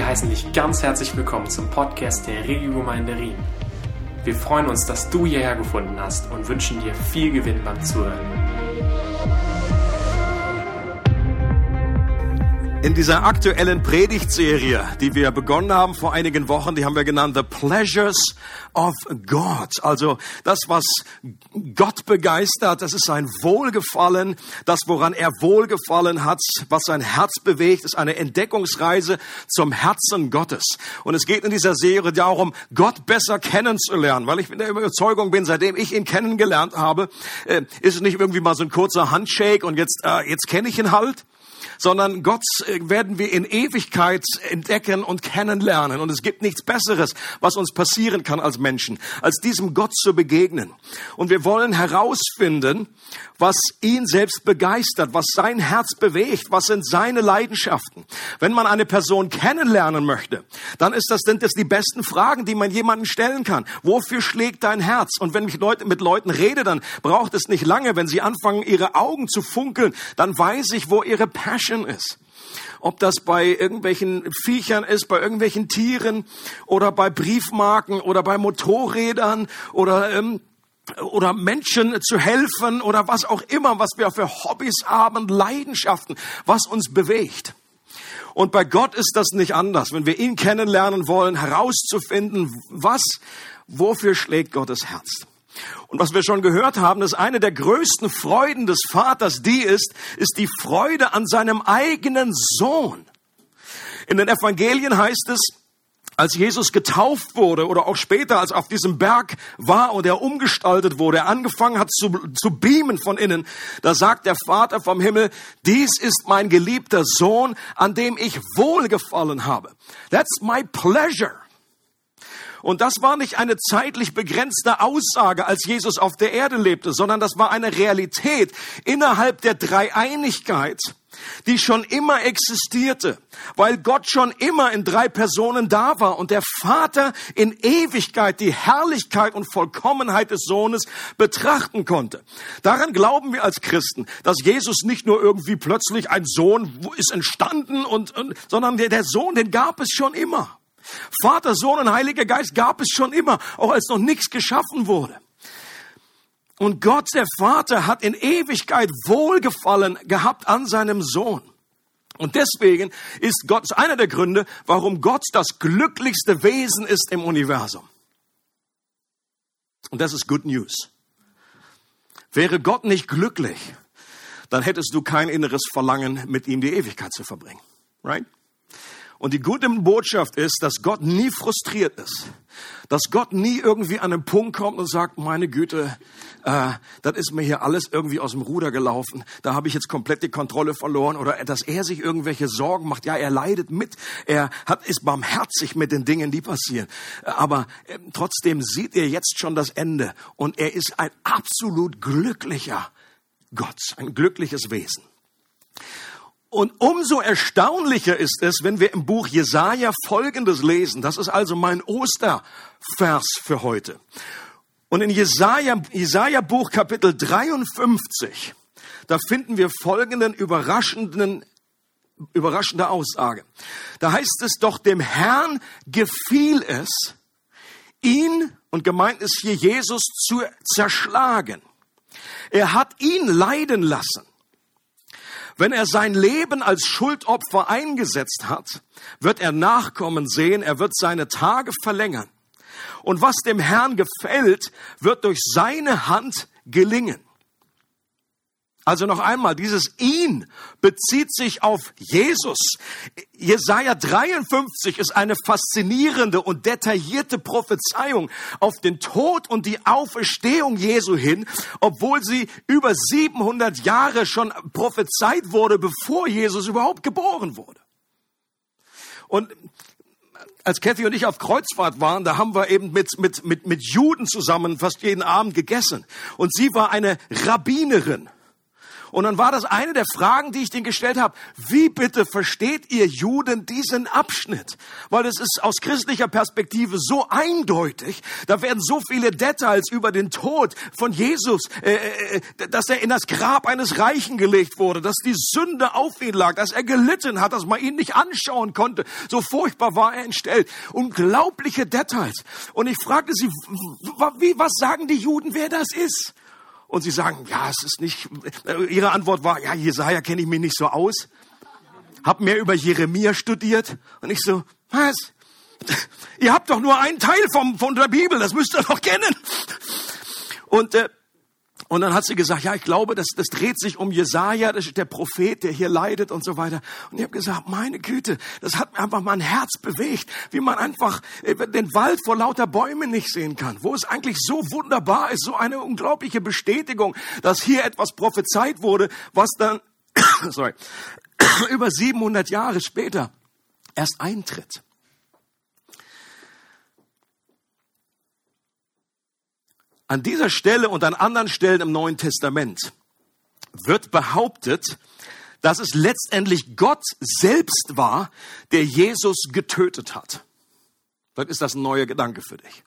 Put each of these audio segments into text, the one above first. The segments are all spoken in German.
Wir heißen dich ganz herzlich willkommen zum Podcast der Regiogemeinde Rien. Wir freuen uns, dass du hierher gefunden hast und wünschen dir viel Gewinn beim Zuhören. In dieser aktuellen Predigtserie, die wir begonnen haben vor einigen Wochen, die haben wir genannt The Pleasures of God. Also das, was Gott begeistert, das ist sein Wohlgefallen, das, woran er Wohlgefallen hat, was sein Herz bewegt, ist eine Entdeckungsreise zum Herzen Gottes. Und es geht in dieser Serie darum, Gott besser kennenzulernen, weil ich in der Überzeugung bin, seitdem ich ihn kennengelernt habe, äh, ist es nicht irgendwie mal so ein kurzer Handshake und jetzt, äh, jetzt kenne ich ihn halt, sondern Gott äh, werden wir in Ewigkeit entdecken und kennenlernen. Und es gibt nichts Besseres, was uns passieren kann als Menschen, als diesem Gott zu begegnen. Und wir wollen herausfinden, was ihn selbst begeistert, was sein Herz bewegt, was sind seine Leidenschaften. Wenn man eine Person kennenlernen möchte, dann ist das, sind das die besten Fragen, die man jemanden stellen kann. Wofür schlägt dein Herz? Und wenn ich Leute, mit Leuten rede, dann braucht es nicht lange. Wenn sie anfangen, ihre Augen zu funkeln, dann weiß ich, wo ihre Passion ist ob das bei irgendwelchen Viechern ist, bei irgendwelchen Tieren oder bei Briefmarken oder bei Motorrädern oder ähm, oder Menschen zu helfen oder was auch immer, was wir für Hobbys haben, Leidenschaften, was uns bewegt. Und bei Gott ist das nicht anders. Wenn wir ihn kennenlernen wollen, herauszufinden, was, wofür schlägt Gottes Herz? Und was wir schon gehört haben, dass eine der größten Freuden des Vaters die ist, ist die Freude an seinem eigenen Sohn. In den Evangelien heißt es, als Jesus getauft wurde oder auch später, als er auf diesem Berg war und er umgestaltet wurde, er angefangen hat zu, zu beamen von innen, da sagt der Vater vom Himmel, dies ist mein geliebter Sohn, an dem ich wohlgefallen habe. That's my pleasure. Und das war nicht eine zeitlich begrenzte Aussage, als Jesus auf der Erde lebte, sondern das war eine Realität innerhalb der Dreieinigkeit, die schon immer existierte, weil Gott schon immer in drei Personen da war und der Vater in Ewigkeit die Herrlichkeit und Vollkommenheit des Sohnes betrachten konnte. Daran glauben wir als Christen, dass Jesus nicht nur irgendwie plötzlich ein Sohn ist entstanden und, und sondern der, der Sohn, den gab es schon immer. Vater, Sohn und Heiliger Geist gab es schon immer, auch als noch nichts geschaffen wurde. Und Gott, der Vater, hat in Ewigkeit Wohlgefallen gehabt an seinem Sohn. Und deswegen ist Gott einer der Gründe, warum Gott das glücklichste Wesen ist im Universum. Und das ist Good News. Wäre Gott nicht glücklich, dann hättest du kein inneres Verlangen, mit ihm die Ewigkeit zu verbringen. Right? Und die gute Botschaft ist, dass Gott nie frustriert ist. Dass Gott nie irgendwie an einen Punkt kommt und sagt, meine Güte, äh, das ist mir hier alles irgendwie aus dem Ruder gelaufen. Da habe ich jetzt komplett die Kontrolle verloren. Oder dass er sich irgendwelche Sorgen macht. Ja, er leidet mit. Er hat, ist barmherzig mit den Dingen, die passieren. Aber äh, trotzdem sieht er jetzt schon das Ende. Und er ist ein absolut glücklicher Gott, ein glückliches Wesen. Und umso erstaunlicher ist es, wenn wir im Buch Jesaja Folgendes lesen. Das ist also mein Ostervers für heute. Und in Jesaja, Jesaja Buch Kapitel 53, da finden wir folgenden überraschenden, überraschende Aussage. Da heißt es doch, dem Herrn gefiel es, ihn, und gemeint ist hier Jesus, zu zerschlagen. Er hat ihn leiden lassen. Wenn er sein Leben als Schuldopfer eingesetzt hat, wird er Nachkommen sehen, er wird seine Tage verlängern. Und was dem Herrn gefällt, wird durch seine Hand gelingen. Also noch einmal, dieses ihn bezieht sich auf Jesus. Jesaja 53 ist eine faszinierende und detaillierte Prophezeiung auf den Tod und die Auferstehung Jesu hin, obwohl sie über 700 Jahre schon prophezeit wurde, bevor Jesus überhaupt geboren wurde. Und als Kathy und ich auf Kreuzfahrt waren, da haben wir eben mit, mit, mit, mit Juden zusammen fast jeden Abend gegessen. Und sie war eine Rabbinerin. Und dann war das eine der Fragen, die ich denen gestellt habe. Wie bitte versteht ihr Juden diesen Abschnitt? Weil es ist aus christlicher Perspektive so eindeutig. Da werden so viele Details über den Tod von Jesus, äh, äh, dass er in das Grab eines Reichen gelegt wurde, dass die Sünde auf ihn lag, dass er gelitten hat, dass man ihn nicht anschauen konnte. So furchtbar war er entstellt. Unglaubliche Details. Und ich fragte sie, wie, was sagen die Juden, wer das ist? Und sie sagen, ja, es ist nicht, äh, ihre Antwort war, ja, Jesaja kenne ich mich nicht so aus. Hab mehr über Jeremia studiert. Und ich so, was? Ihr habt doch nur einen Teil vom, von der Bibel, das müsst ihr doch kennen. Und äh, und dann hat sie gesagt, ja, ich glaube, das, das dreht sich um Jesaja, das ist der Prophet, der hier leidet und so weiter. Und ich habe gesagt, meine Güte, das hat mir einfach mein Herz bewegt, wie man einfach äh, den Wald vor lauter Bäumen nicht sehen kann, wo es eigentlich so wunderbar ist, so eine unglaubliche Bestätigung, dass hier etwas prophezeit wurde, was dann, sorry, über 700 Jahre später erst eintritt. An dieser Stelle und an anderen Stellen im Neuen Testament wird behauptet, dass es letztendlich Gott selbst war, der Jesus getötet hat. Vielleicht ist das ein neuer Gedanke für dich.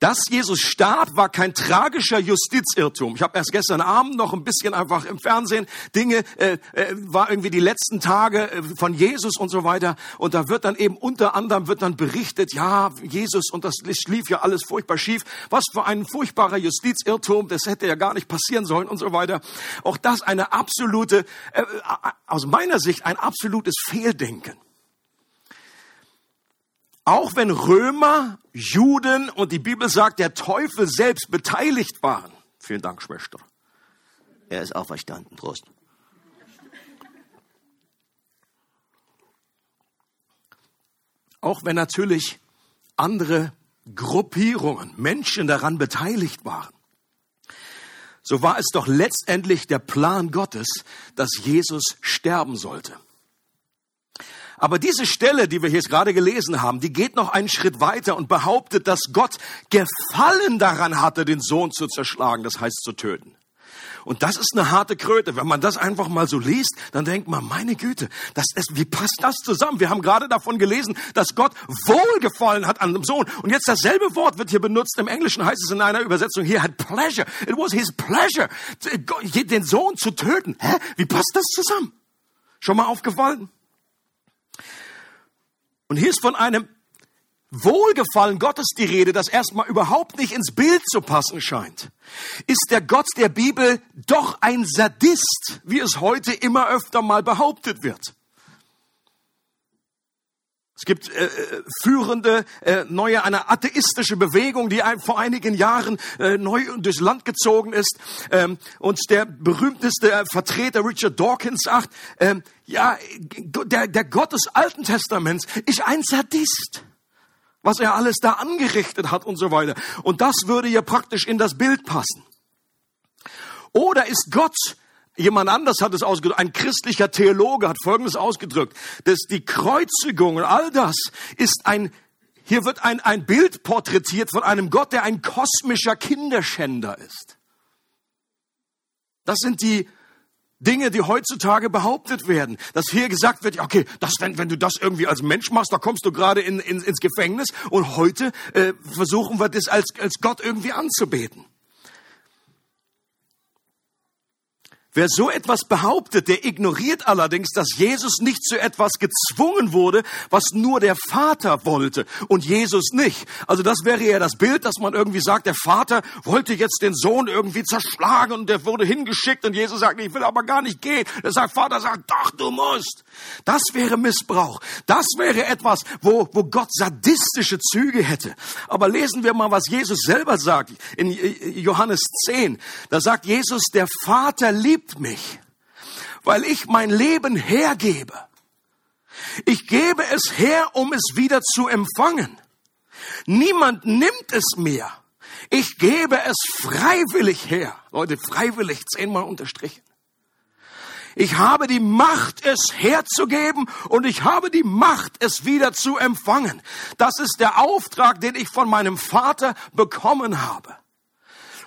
Dass Jesus starb, war kein tragischer Justizirrtum. Ich habe erst gestern Abend noch ein bisschen einfach im Fernsehen Dinge, äh, äh, war irgendwie die letzten Tage äh, von Jesus und so weiter. Und da wird dann eben unter anderem wird dann berichtet, ja, Jesus und das lief ja alles furchtbar schief. Was für ein furchtbarer Justizirrtum, das hätte ja gar nicht passieren sollen und so weiter. Auch das eine absolute, äh, aus meiner Sicht ein absolutes Fehldenken. Auch wenn Römer, Juden und die Bibel sagt, der Teufel selbst beteiligt waren. Vielen Dank, Schwester. Er ist auferstanden. Prost. Auch wenn natürlich andere Gruppierungen, Menschen daran beteiligt waren, so war es doch letztendlich der Plan Gottes, dass Jesus sterben sollte. Aber diese Stelle, die wir hier gerade gelesen haben, die geht noch einen Schritt weiter und behauptet, dass Gott Gefallen daran hatte, den Sohn zu zerschlagen, das heißt zu töten. Und das ist eine harte Kröte. Wenn man das einfach mal so liest, dann denkt man, meine Güte, das ist, wie passt das zusammen? Wir haben gerade davon gelesen, dass Gott wohlgefallen hat an dem Sohn. Und jetzt dasselbe Wort wird hier benutzt. Im Englischen heißt es in einer Übersetzung, hier hat pleasure. It was his pleasure, den Sohn zu töten. Hä? Wie passt das zusammen? Schon mal aufgefallen? Und hier ist von einem Wohlgefallen Gottes die Rede, das erstmal überhaupt nicht ins Bild zu passen scheint. Ist der Gott der Bibel doch ein Sadist, wie es heute immer öfter mal behauptet wird? Es gibt äh, äh, führende äh, neue eine atheistische Bewegung, die vor einigen Jahren äh, neu durchs Land gezogen ist. Ähm, und der berühmteste Vertreter Richard Dawkins sagt, ähm, ja, der, der Gott des Alten Testaments ist ein Sadist was er alles da angerichtet hat und so weiter. Und das würde ja praktisch in das Bild passen. Oder ist Gott Jemand anders hat es ausgedrückt, ein christlicher Theologe hat Folgendes ausgedrückt, dass die Kreuzigung und all das ist ein, hier wird ein, ein Bild porträtiert von einem Gott, der ein kosmischer Kinderschänder ist. Das sind die Dinge, die heutzutage behauptet werden, dass hier gesagt wird, okay, das, wenn, wenn du das irgendwie als Mensch machst, da kommst du gerade in, in, ins Gefängnis und heute äh, versuchen wir das als, als Gott irgendwie anzubeten. Wer so etwas behauptet, der ignoriert allerdings, dass Jesus nicht zu etwas gezwungen wurde, was nur der Vater wollte und Jesus nicht. Also das wäre ja das Bild, dass man irgendwie sagt, der Vater wollte jetzt den Sohn irgendwie zerschlagen und der wurde hingeschickt und Jesus sagt, ich will aber gar nicht gehen. Der sagt, Vater sagt, doch, du musst. Das wäre Missbrauch. Das wäre etwas, wo, wo Gott sadistische Züge hätte. Aber lesen wir mal, was Jesus selber sagt in Johannes 10. Da sagt Jesus, der Vater liebt mich, weil ich mein Leben hergebe. Ich gebe es her, um es wieder zu empfangen. Niemand nimmt es mir. Ich gebe es freiwillig her. Leute, freiwillig zehnmal unterstrichen. Ich habe die Macht, es herzugeben und ich habe die Macht, es wieder zu empfangen. Das ist der Auftrag, den ich von meinem Vater bekommen habe.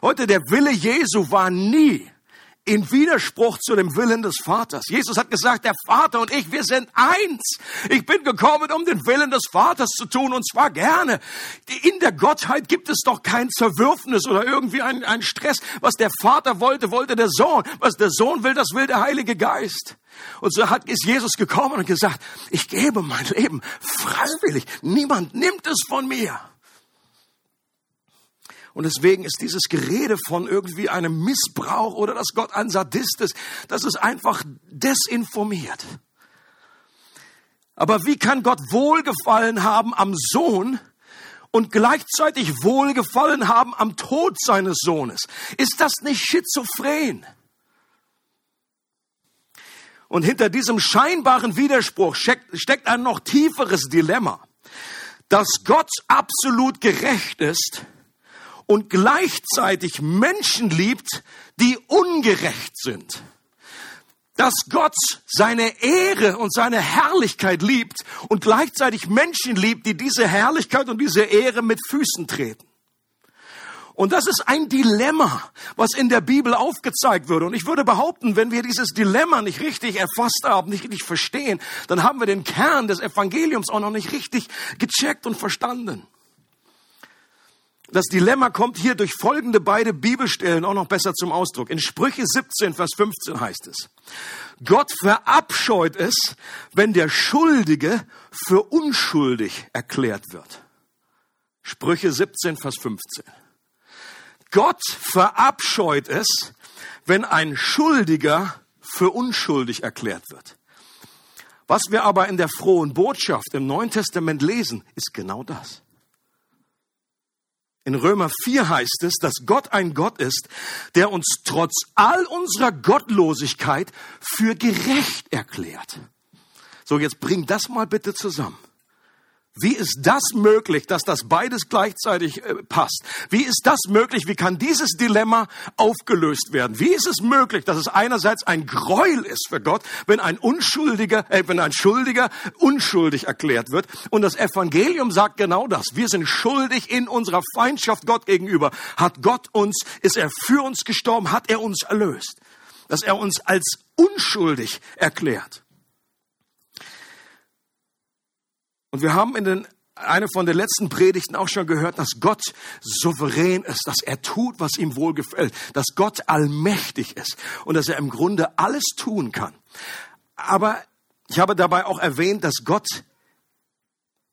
Heute der Wille Jesu war nie, in Widerspruch zu dem Willen des Vaters. Jesus hat gesagt, der Vater und ich, wir sind eins. Ich bin gekommen, um den Willen des Vaters zu tun und zwar gerne. In der Gottheit gibt es doch kein Zerwürfnis oder irgendwie ein, ein Stress. Was der Vater wollte, wollte der Sohn. Was der Sohn will, das will der Heilige Geist. Und so hat, ist Jesus gekommen und gesagt, ich gebe mein Leben freiwillig. Niemand nimmt es von mir. Und deswegen ist dieses Gerede von irgendwie einem Missbrauch oder dass Gott ein Sadist ist, das ist einfach desinformiert. Aber wie kann Gott Wohlgefallen haben am Sohn und gleichzeitig Wohlgefallen haben am Tod seines Sohnes? Ist das nicht schizophren? Und hinter diesem scheinbaren Widerspruch steckt, ein noch tieferes Dilemma, dass Gott absolut gerecht ist und gleichzeitig Menschen liebt, die ungerecht sind. Dass Gott seine Ehre und seine Herrlichkeit liebt und gleichzeitig Menschen liebt, die diese Herrlichkeit und diese Ehre mit Füßen treten. Und das ist ein Dilemma, was in der Bibel aufgezeigt wird. Und ich würde behaupten, wenn wir dieses Dilemma nicht richtig erfasst haben, nicht richtig verstehen, dann haben wir den Kern des Evangeliums auch noch nicht richtig gecheckt und verstanden. Das Dilemma kommt hier durch folgende beide Bibelstellen auch noch besser zum Ausdruck. In Sprüche 17, Vers 15 heißt es, Gott verabscheut es, wenn der Schuldige für unschuldig erklärt wird. Sprüche 17, Vers 15. Gott verabscheut es, wenn ein Schuldiger für unschuldig erklärt wird. Was wir aber in der frohen Botschaft im Neuen Testament lesen, ist genau das. In Römer 4 heißt es, dass Gott ein Gott ist, der uns trotz all unserer Gottlosigkeit für gerecht erklärt. So, jetzt bring das mal bitte zusammen. Wie ist das möglich, dass das beides gleichzeitig äh, passt? Wie ist das möglich? Wie kann dieses Dilemma aufgelöst werden? Wie ist es möglich, dass es einerseits ein Gräuel ist für Gott, wenn ein Unschuldiger, äh, wenn ein Schuldiger unschuldig erklärt wird? Und das Evangelium sagt genau das. Wir sind schuldig in unserer Feindschaft Gott gegenüber. Hat Gott uns, ist er für uns gestorben, hat er uns erlöst. Dass er uns als unschuldig erklärt. Und wir haben in den eine von den letzten Predigten auch schon gehört, dass Gott souverän ist, dass er tut, was ihm wohlgefällt, dass Gott allmächtig ist und dass er im Grunde alles tun kann. Aber ich habe dabei auch erwähnt, dass Gott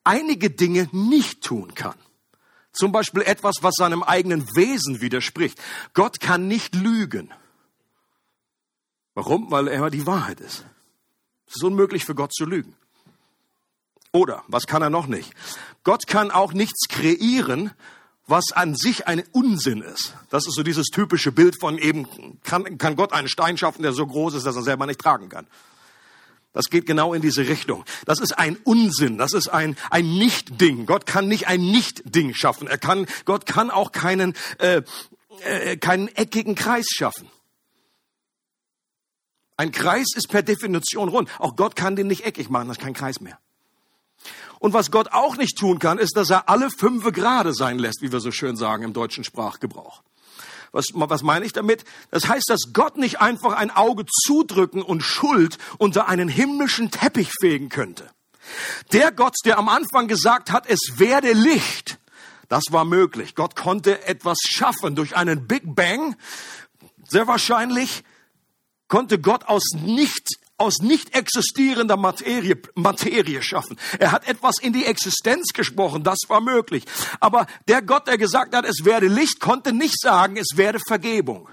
einige Dinge nicht tun kann. Zum Beispiel etwas, was seinem eigenen Wesen widerspricht. Gott kann nicht lügen. Warum? Weil er die Wahrheit ist. Es ist unmöglich für Gott zu lügen. Oder, was kann er noch nicht? Gott kann auch nichts kreieren, was an sich ein Unsinn ist. Das ist so dieses typische Bild von eben, kann, kann Gott einen Stein schaffen, der so groß ist, dass er selber nicht tragen kann. Das geht genau in diese Richtung. Das ist ein Unsinn. Das ist ein, ein Nicht-Ding. Gott kann nicht ein Nicht-Ding schaffen. Er kann, Gott kann auch keinen, äh, äh, keinen eckigen Kreis schaffen. Ein Kreis ist per Definition rund. Auch Gott kann den nicht eckig machen. Das ist kein Kreis mehr. Und was Gott auch nicht tun kann, ist, dass er alle fünfe Grade sein lässt, wie wir so schön sagen im deutschen Sprachgebrauch. Was, was meine ich damit? Das heißt, dass Gott nicht einfach ein Auge zudrücken und Schuld unter einen himmlischen Teppich fegen könnte. Der Gott, der am Anfang gesagt hat, es werde Licht, das war möglich. Gott konnte etwas schaffen durch einen Big Bang. Sehr wahrscheinlich konnte Gott aus nicht aus nicht existierender Materie, Materie schaffen. Er hat etwas in die Existenz gesprochen, das war möglich. Aber der Gott, der gesagt hat, es werde Licht, konnte nicht sagen, es werde Vergebung.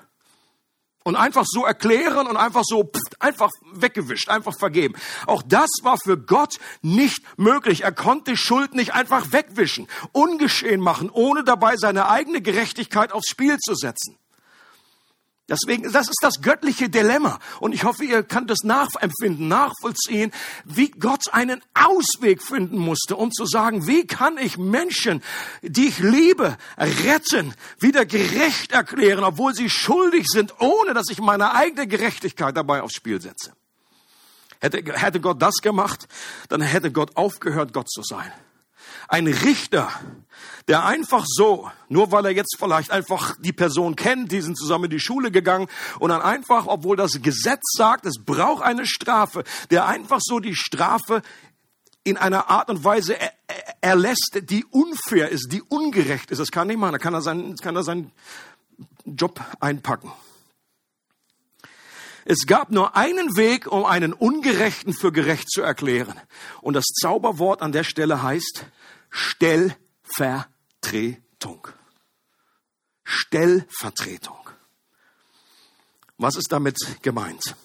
Und einfach so erklären und einfach so pff, einfach weggewischt, einfach vergeben. Auch das war für Gott nicht möglich. Er konnte Schuld nicht einfach wegwischen, ungeschehen machen, ohne dabei seine eigene Gerechtigkeit aufs Spiel zu setzen. Deswegen, das ist das göttliche Dilemma. Und ich hoffe, ihr könnt es nachempfinden, nachvollziehen, wie Gott einen Ausweg finden musste, um zu sagen, wie kann ich Menschen, die ich liebe, retten, wieder gerecht erklären, obwohl sie schuldig sind, ohne dass ich meine eigene Gerechtigkeit dabei aufs Spiel setze. Hätte, hätte Gott das gemacht, dann hätte Gott aufgehört, Gott zu sein. Ein Richter, der einfach so, nur weil er jetzt vielleicht einfach die Person kennt, die sind zusammen in die Schule gegangen und dann einfach, obwohl das Gesetz sagt, es braucht eine Strafe, der einfach so die Strafe in einer Art und Weise erlässt, die unfair ist, die ungerecht ist. Das kann nicht machen. Da kann er seinen, kann er seinen Job einpacken. Es gab nur einen Weg, um einen Ungerechten für gerecht zu erklären. Und das Zauberwort an der Stelle heißt Stellvertretung. Stellvertretung. Was ist damit gemeint?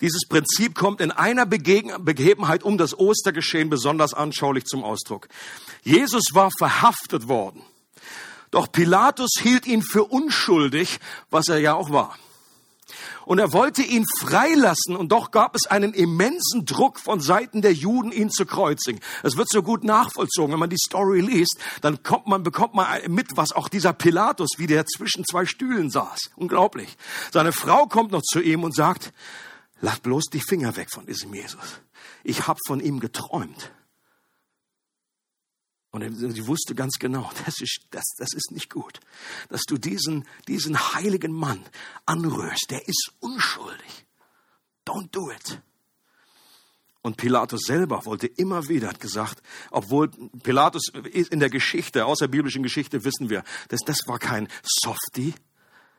Dieses Prinzip kommt in einer Begebenheit um das Ostergeschehen besonders anschaulich zum Ausdruck. Jesus war verhaftet worden. Doch Pilatus hielt ihn für unschuldig, was er ja auch war und er wollte ihn freilassen und doch gab es einen immensen Druck von Seiten der Juden, ihn zu kreuzigen. Es wird so gut nachvollzogen, wenn man die Story liest, dann kommt man, bekommt man mit, was auch dieser Pilatus, wie der zwischen zwei Stühlen saß. Unglaublich. Seine Frau kommt noch zu ihm und sagt, lass bloß die Finger weg von diesem Jesus. Ich habe von ihm geträumt. Und sie wusste ganz genau, das ist, das, das ist nicht gut, dass du diesen, diesen heiligen Mann anrührst. Der ist unschuldig. Don't do it. Und Pilatus selber wollte immer wieder, hat gesagt, obwohl Pilatus in der Geschichte, aus biblischen Geschichte wissen wir, dass das war kein Softie,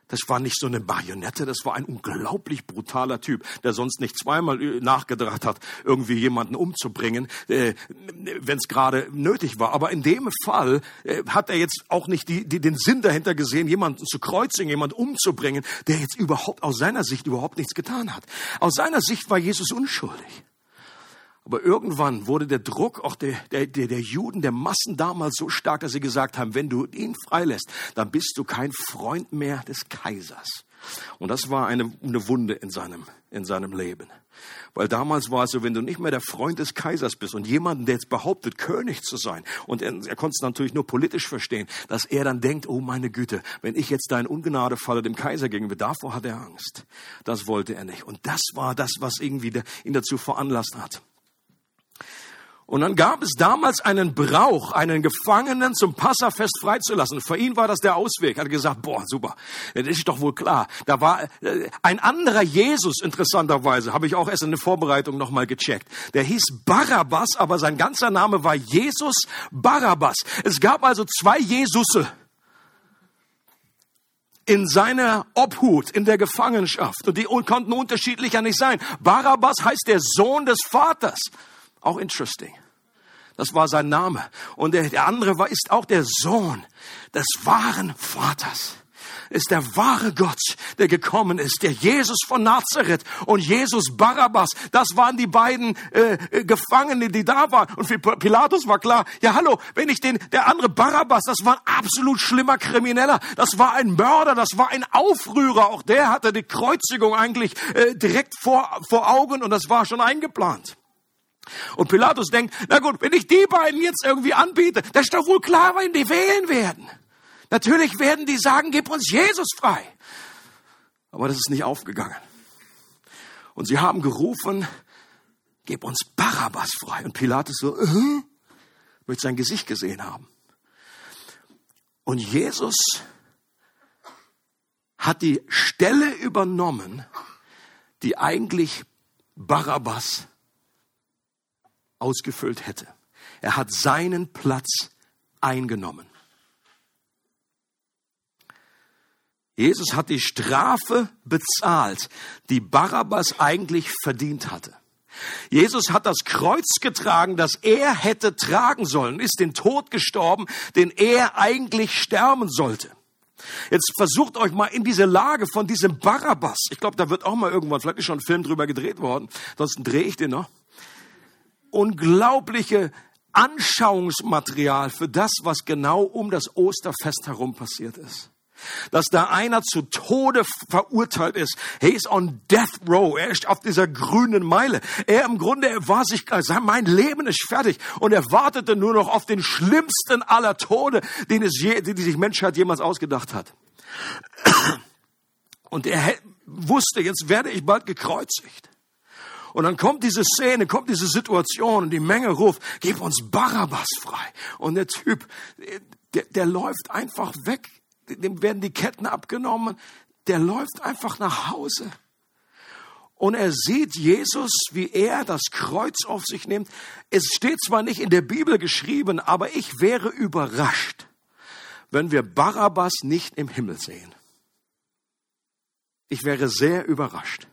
das war nicht so eine Marionette, das war ein unglaublich brutaler Typ, der sonst nicht zweimal äh, nachgedacht hat, irgendwie jemanden umzubringen, äh, wenn es gerade nötig war. Aber in dem Fall äh, hat er jetzt auch nicht die, die, den Sinn dahinter gesehen, jemanden zu kreuzigen, jemanden umzubringen, der jetzt überhaupt aus seiner Sicht überhaupt nichts getan hat. Aus seiner Sicht war Jesus unschuldig. Aber irgendwann wurde der Druck auch der, der, der Juden, der Massen damals so stark, dass sie gesagt haben, wenn du ihn freilässt, dann bist du kein Freund mehr des Kaisers. Und das war eine, eine Wunde in seinem, in seinem Leben. Weil damals war es so, wenn du nicht mehr der Freund des Kaisers bist und jemanden, der jetzt behauptet, König zu sein, und er, er konnte es natürlich nur politisch verstehen, dass er dann denkt, oh meine Güte, wenn ich jetzt da in Ungnade falle dem Kaiser gegenüber, davor hat er Angst. Das wollte er nicht. Und das war das, was irgendwie der, ihn dazu veranlasst hat. Und dann gab es damals einen Brauch, einen Gefangenen zum Passafest freizulassen. Für ihn war das der Ausweg. Er hat gesagt, boah, super, das ist doch wohl klar. Da war äh, ein anderer Jesus, interessanterweise, habe ich auch erst in der Vorbereitung nochmal gecheckt. Der hieß Barabbas, aber sein ganzer Name war Jesus Barabbas. Es gab also zwei Jesusse in seiner Obhut, in der Gefangenschaft. Und die konnten unterschiedlicher nicht sein. Barabbas heißt der Sohn des Vaters. Auch interesting. Das war sein Name. Und der, der andere war, ist auch der Sohn des wahren Vaters ist der wahre Gott, der gekommen ist, der Jesus von Nazareth und Jesus Barabbas. Das waren die beiden äh, äh Gefangene, die da waren. Und für Pilatus war klar, ja hallo, wenn ich den, der andere Barabbas, das war ein absolut schlimmer Krimineller, das war ein Mörder, das war ein Aufrührer. Auch der hatte die Kreuzigung eigentlich äh, direkt vor, vor Augen und das war schon eingeplant. Und Pilatus denkt, na gut, wenn ich die beiden jetzt irgendwie anbiete, das ist doch wohl klar, wen die wählen werden. Natürlich werden die sagen, gib uns Jesus frei. Aber das ist nicht aufgegangen. Und sie haben gerufen, gib uns Barabbas frei. Und Pilatus so, uh -huh, möchte sein Gesicht gesehen haben. Und Jesus hat die Stelle übernommen, die eigentlich Barabbas ausgefüllt hätte. Er hat seinen Platz eingenommen. Jesus hat die Strafe bezahlt, die Barabbas eigentlich verdient hatte. Jesus hat das Kreuz getragen, das er hätte tragen sollen, ist den Tod gestorben, den er eigentlich sterben sollte. Jetzt versucht euch mal in diese Lage von diesem Barabbas. Ich glaube, da wird auch mal irgendwann, vielleicht ist schon ein Film drüber gedreht worden, ansonsten drehe ich den noch unglaubliche Anschauungsmaterial für das, was genau um das Osterfest herum passiert ist. Dass da einer zu Tode verurteilt ist. He is on death row. Er ist auf dieser grünen Meile. Er im Grunde, er war sich, mein Leben ist fertig. Und er wartete nur noch auf den schlimmsten aller Tode, den es je, die sich Menschheit jemals ausgedacht hat. Und er wusste, jetzt werde ich bald gekreuzigt. Und dann kommt diese Szene, kommt diese Situation und die Menge ruft, gib uns Barabbas frei. Und der Typ, der, der läuft einfach weg. Dem werden die Ketten abgenommen. Der läuft einfach nach Hause. Und er sieht Jesus, wie er das Kreuz auf sich nimmt. Es steht zwar nicht in der Bibel geschrieben, aber ich wäre überrascht, wenn wir Barabbas nicht im Himmel sehen. Ich wäre sehr überrascht.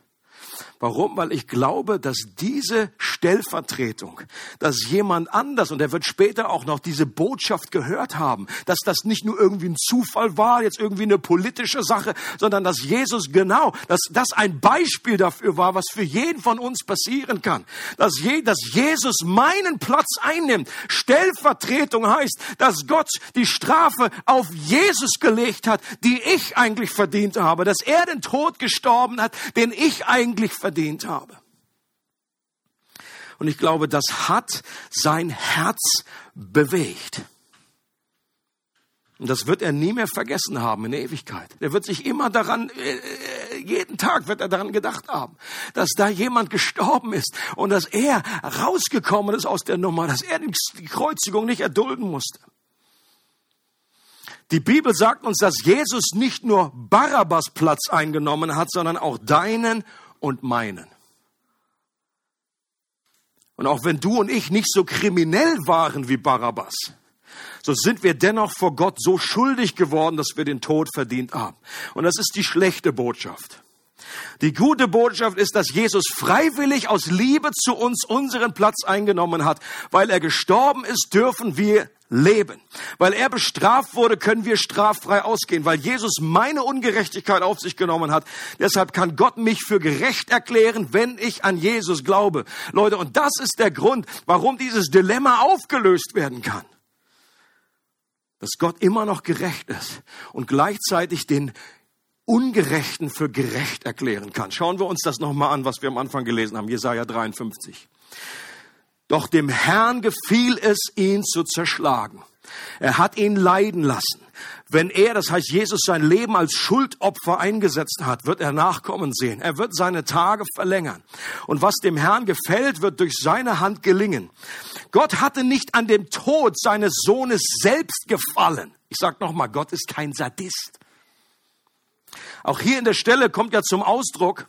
Warum? Weil ich glaube, dass diese Stellvertretung, dass jemand anders, und er wird später auch noch diese Botschaft gehört haben, dass das nicht nur irgendwie ein Zufall war, jetzt irgendwie eine politische Sache, sondern dass Jesus genau, dass das ein Beispiel dafür war, was für jeden von uns passieren kann. Dass, je, dass Jesus meinen Platz einnimmt. Stellvertretung heißt, dass Gott die Strafe auf Jesus gelegt hat, die ich eigentlich verdient habe, dass er den Tod gestorben hat, den ich eigentlich verdient verdient habe. Und ich glaube, das hat sein Herz bewegt. Und das wird er nie mehr vergessen haben in der Ewigkeit. Er wird sich immer daran, äh, äh, jeden Tag wird er daran gedacht haben, dass da jemand gestorben ist und dass er rausgekommen ist aus der Nummer, dass er die Kreuzigung nicht erdulden musste. Die Bibel sagt uns, dass Jesus nicht nur Barabbas Platz eingenommen hat, sondern auch deinen und meinen. Und auch wenn du und ich nicht so kriminell waren wie Barabbas, so sind wir dennoch vor Gott so schuldig geworden, dass wir den Tod verdient haben. Und das ist die schlechte Botschaft. Die gute Botschaft ist, dass Jesus freiwillig aus Liebe zu uns unseren Platz eingenommen hat. Weil er gestorben ist, dürfen wir leben. Weil er bestraft wurde, können wir straffrei ausgehen. Weil Jesus meine Ungerechtigkeit auf sich genommen hat. Deshalb kann Gott mich für gerecht erklären, wenn ich an Jesus glaube. Leute, und das ist der Grund, warum dieses Dilemma aufgelöst werden kann. Dass Gott immer noch gerecht ist und gleichzeitig den Ungerechten für gerecht erklären kann. Schauen wir uns das nochmal an, was wir am Anfang gelesen haben, Jesaja 53. Doch dem Herrn gefiel es, ihn zu zerschlagen. Er hat ihn leiden lassen. Wenn er, das heißt Jesus, sein Leben als Schuldopfer eingesetzt hat, wird er Nachkommen sehen. Er wird seine Tage verlängern. Und was dem Herrn gefällt, wird durch seine Hand gelingen. Gott hatte nicht an dem Tod seines Sohnes selbst gefallen. Ich sage nochmal, Gott ist kein Sadist. Auch hier in der Stelle kommt ja zum Ausdruck,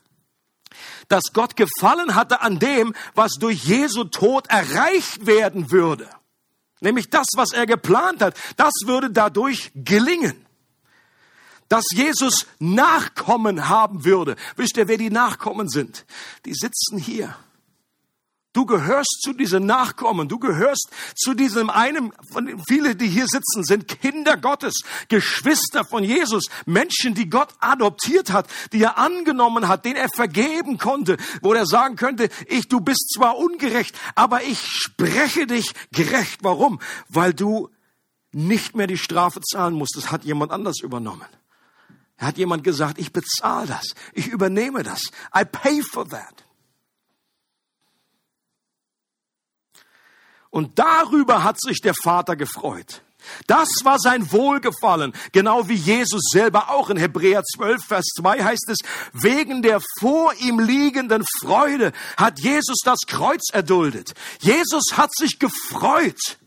dass Gott gefallen hatte an dem, was durch Jesu Tod erreicht werden würde. Nämlich das, was er geplant hat, das würde dadurch gelingen. Dass Jesus Nachkommen haben würde. Wisst ihr, wer die Nachkommen sind? Die sitzen hier. Du gehörst zu diesen Nachkommen. Du gehörst zu diesem einem, von viele, die hier sitzen, sind Kinder Gottes, Geschwister von Jesus, Menschen, die Gott adoptiert hat, die er angenommen hat, den er vergeben konnte, wo er sagen könnte, ich, du bist zwar ungerecht, aber ich spreche dich gerecht. Warum? Weil du nicht mehr die Strafe zahlen musst. Das hat jemand anders übernommen. Er hat jemand gesagt, ich bezahle das. Ich übernehme das. I pay for that. Und darüber hat sich der Vater gefreut. Das war sein Wohlgefallen, genau wie Jesus selber auch in Hebräer 12, Vers 2 heißt es, wegen der vor ihm liegenden Freude hat Jesus das Kreuz erduldet. Jesus hat sich gefreut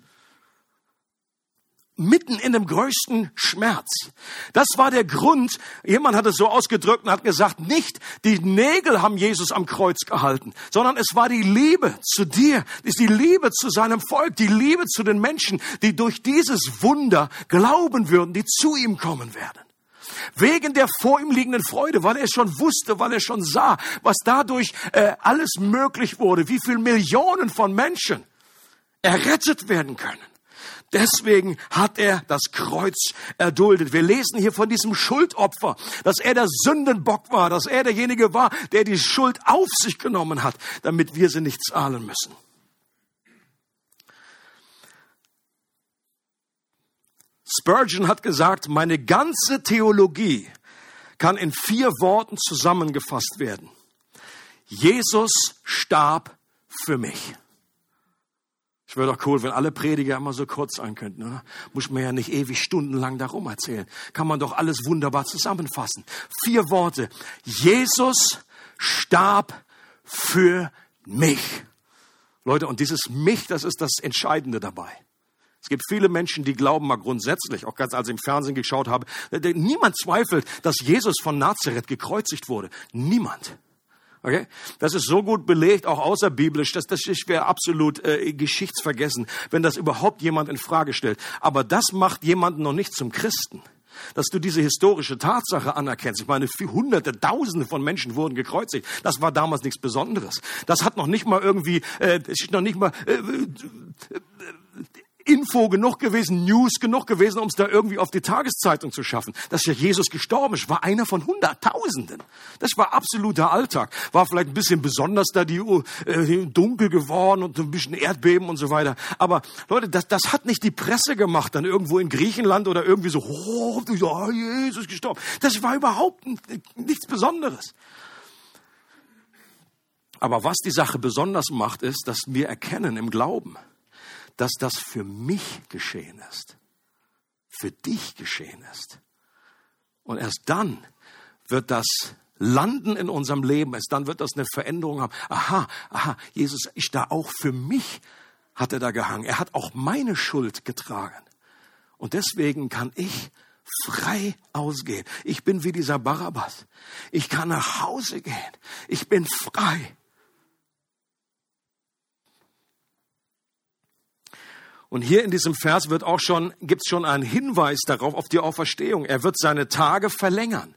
mitten in dem größten Schmerz. Das war der Grund, jemand hat es so ausgedrückt und hat gesagt, nicht die Nägel haben Jesus am Kreuz gehalten, sondern es war die Liebe zu dir, ist die Liebe zu seinem Volk, die Liebe zu den Menschen, die durch dieses Wunder glauben würden, die zu ihm kommen werden. Wegen der vor ihm liegenden Freude, weil er schon wusste, weil er schon sah, was dadurch äh, alles möglich wurde, wie viele Millionen von Menschen errettet werden können. Deswegen hat er das Kreuz erduldet. Wir lesen hier von diesem Schuldopfer, dass er der Sündenbock war, dass er derjenige war, der die Schuld auf sich genommen hat, damit wir sie nicht zahlen müssen. Spurgeon hat gesagt, meine ganze Theologie kann in vier Worten zusammengefasst werden. Jesus starb für mich. Es wäre doch cool, wenn alle Prediger immer so kurz sein könnten, oder? Muss man ja nicht ewig stundenlang darum erzählen. Kann man doch alles wunderbar zusammenfassen. Vier Worte. Jesus starb für mich. Leute, und dieses mich, das ist das Entscheidende dabei. Es gibt viele Menschen, die glauben mal grundsätzlich, auch ganz als ich im Fernsehen geschaut habe, niemand zweifelt, dass Jesus von Nazareth gekreuzigt wurde. Niemand. Okay? Das ist so gut belegt, auch außerbiblisch, dass das wäre absolut äh, geschichtsvergessen, wenn das überhaupt jemand in Frage stellt. Aber das macht jemanden noch nicht zum Christen dass du diese historische Tatsache anerkennst. Ich meine, hunderte, tausende von Menschen wurden gekreuzigt. Das war damals nichts Besonderes. Das hat noch nicht mal irgendwie, äh, noch nicht mal äh, äh, Info genug gewesen, News genug gewesen, um es da irgendwie auf die Tageszeitung zu schaffen. Dass ja Jesus gestorben ist, war einer von Hunderttausenden. Das war absoluter Alltag. War vielleicht ein bisschen besonders da die äh, dunkel geworden und ein bisschen Erdbeben und so weiter. Aber Leute, das, das hat nicht die Presse gemacht, dann irgendwo in Griechenland oder irgendwie so, oh, Jesus gestorben. Das war überhaupt nichts Besonderes. Aber was die Sache besonders macht, ist, dass wir erkennen im Glauben, dass das für mich geschehen ist, für dich geschehen ist. Und erst dann wird das landen in unserem Leben, erst dann wird das eine Veränderung haben. Aha, aha, Jesus ist da auch für mich, hat er da gehangen. Er hat auch meine Schuld getragen. Und deswegen kann ich frei ausgehen. Ich bin wie dieser Barabbas. Ich kann nach Hause gehen. Ich bin frei. Und hier in diesem Vers wird auch schon, gibt's schon einen Hinweis darauf, auf die Auferstehung. Er wird seine Tage verlängern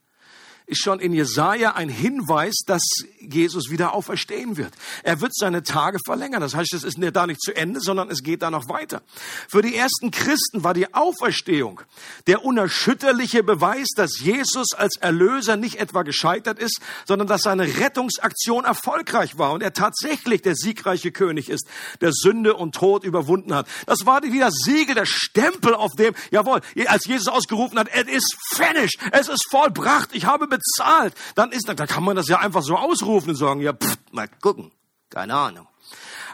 ist schon in Jesaja ein Hinweis, dass Jesus wieder auferstehen wird. Er wird seine Tage verlängern. Das heißt, es ist da nicht zu Ende, sondern es geht da noch weiter. Für die ersten Christen war die Auferstehung der unerschütterliche Beweis, dass Jesus als Erlöser nicht etwa gescheitert ist, sondern dass seine Rettungsaktion erfolgreich war und er tatsächlich der siegreiche König ist, der Sünde und Tod überwunden hat. Das war wieder Siegel, der Stempel auf dem, jawohl, als Jesus ausgerufen hat, es ist finished, es ist vollbracht, ich habe bezahlt, dann ist, dann kann man das ja einfach so ausrufen und sagen, ja, pff, mal gucken, keine Ahnung.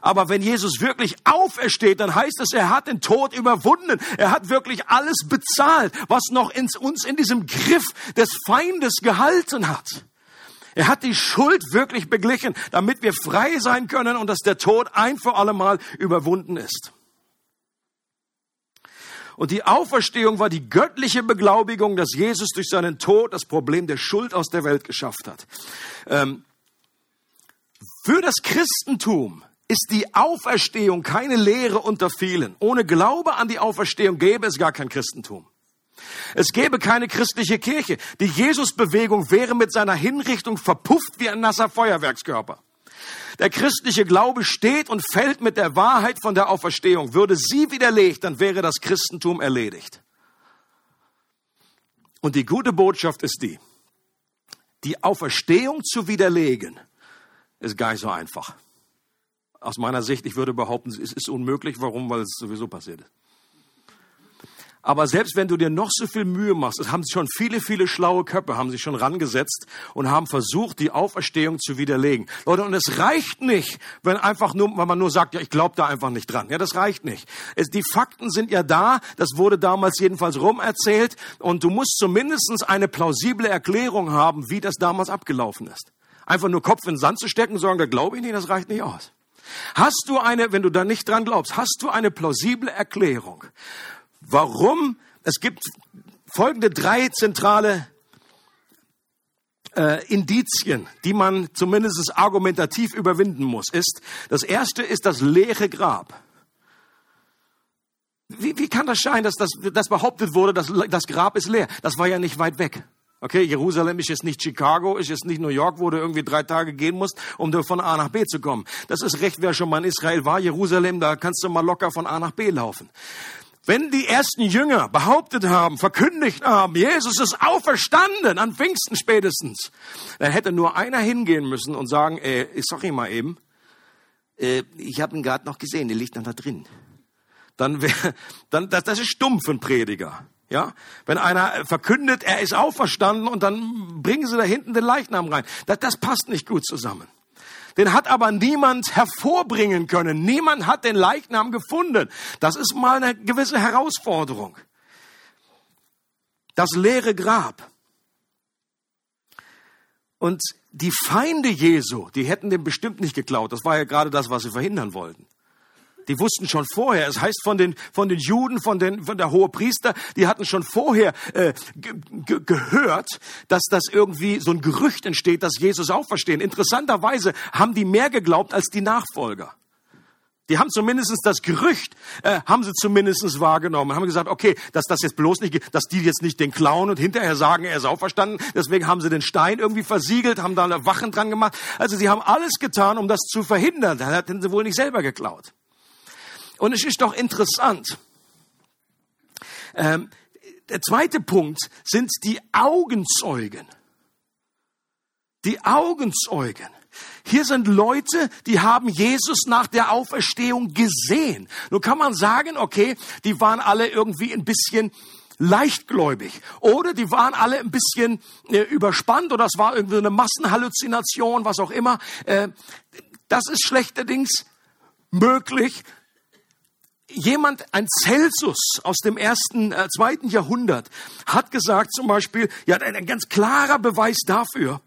Aber wenn Jesus wirklich aufersteht, dann heißt es, er hat den Tod überwunden. Er hat wirklich alles bezahlt, was noch ins, uns in diesem Griff des Feindes gehalten hat. Er hat die Schuld wirklich beglichen, damit wir frei sein können und dass der Tod ein für alle Mal überwunden ist. Und die Auferstehung war die göttliche Beglaubigung, dass Jesus durch seinen Tod das Problem der Schuld aus der Welt geschafft hat. Ähm, für das Christentum ist die Auferstehung keine Lehre unter vielen. Ohne Glaube an die Auferstehung gäbe es gar kein Christentum. Es gäbe keine christliche Kirche. Die Jesusbewegung wäre mit seiner Hinrichtung verpufft wie ein nasser Feuerwerkskörper. Der christliche Glaube steht und fällt mit der Wahrheit von der Auferstehung. Würde sie widerlegt, dann wäre das Christentum erledigt. Und die gute Botschaft ist die, die Auferstehung zu widerlegen, ist gar nicht so einfach. Aus meiner Sicht, ich würde behaupten, es ist unmöglich. Warum? Weil es sowieso passiert ist. Aber selbst wenn du dir noch so viel Mühe machst, es haben schon viele, viele schlaue Köpfe, haben sich schon rangesetzt und haben versucht, die Auferstehung zu widerlegen. Leute, und es reicht nicht, wenn einfach nur, wenn man nur sagt, ja, ich glaube da einfach nicht dran. Ja, das reicht nicht. Es, die Fakten sind ja da, das wurde damals jedenfalls rumerzählt und du musst zumindest eine plausible Erklärung haben, wie das damals abgelaufen ist. Einfach nur Kopf in den Sand zu stecken und sagen, da glaube ich nicht, das reicht nicht aus. Hast du eine, wenn du da nicht dran glaubst, hast du eine plausible Erklärung, Warum? Es gibt folgende drei zentrale äh, Indizien, die man zumindest argumentativ überwinden muss. Ist das erste ist das leere Grab. Wie, wie kann das sein, dass das, das behauptet wurde, dass das Grab ist leer? Das war ja nicht weit weg. Okay, Jerusalem ist jetzt nicht Chicago, ist jetzt nicht New York, wo du irgendwie drei Tage gehen musst, um von A nach B zu kommen. Das ist recht, wer schon mal in Israel war, Jerusalem, da kannst du mal locker von A nach B laufen. Wenn die ersten Jünger behauptet haben, verkündigt haben, Jesus ist auferstanden, an Pfingsten spätestens, dann hätte nur einer hingehen müssen und sagen, äh, ihm mal eben, äh, ich habe ihn gerade noch gesehen, der liegt noch da drin. Dann wäre, dann, das, das ist stumpf einen Prediger. Ja, wenn einer verkündet, er ist auferstanden und dann bringen sie da hinten den Leichnam rein. Das, das passt nicht gut zusammen. Den hat aber niemand hervorbringen können. Niemand hat den Leichnam gefunden. Das ist mal eine gewisse Herausforderung. Das leere Grab. Und die Feinde Jesu, die hätten dem bestimmt nicht geklaut. Das war ja gerade das, was sie verhindern wollten. Die wussten schon vorher, es heißt von den, von den Juden, von, den, von der Hohepriester, die hatten schon vorher äh, gehört, dass das irgendwie so ein Gerücht entsteht, dass Jesus auferstehen. Interessanterweise haben die mehr geglaubt als die Nachfolger. Die haben zumindest das Gerücht, äh, haben sie zumindest wahrgenommen, haben gesagt, okay, dass das jetzt bloß nicht, dass die jetzt nicht den klauen und hinterher sagen, er ist auferstanden. Deswegen haben sie den Stein irgendwie versiegelt, haben da eine Wachen dran gemacht. Also sie haben alles getan, um das zu verhindern. Da hätten sie wohl nicht selber geklaut. Und es ist doch interessant. Ähm, der zweite Punkt sind die Augenzeugen. Die Augenzeugen. Hier sind Leute, die haben Jesus nach der Auferstehung gesehen. Nun kann man sagen, okay, die waren alle irgendwie ein bisschen leichtgläubig oder die waren alle ein bisschen äh, überspannt oder es war irgendwie eine Massenhalluzination, was auch immer. Äh, das ist schlechterdings möglich, jemand, ein Celsus aus dem ersten, äh, zweiten Jahrhundert, hat gesagt zum Beispiel, ja, ein ganz klarer Beweis dafür,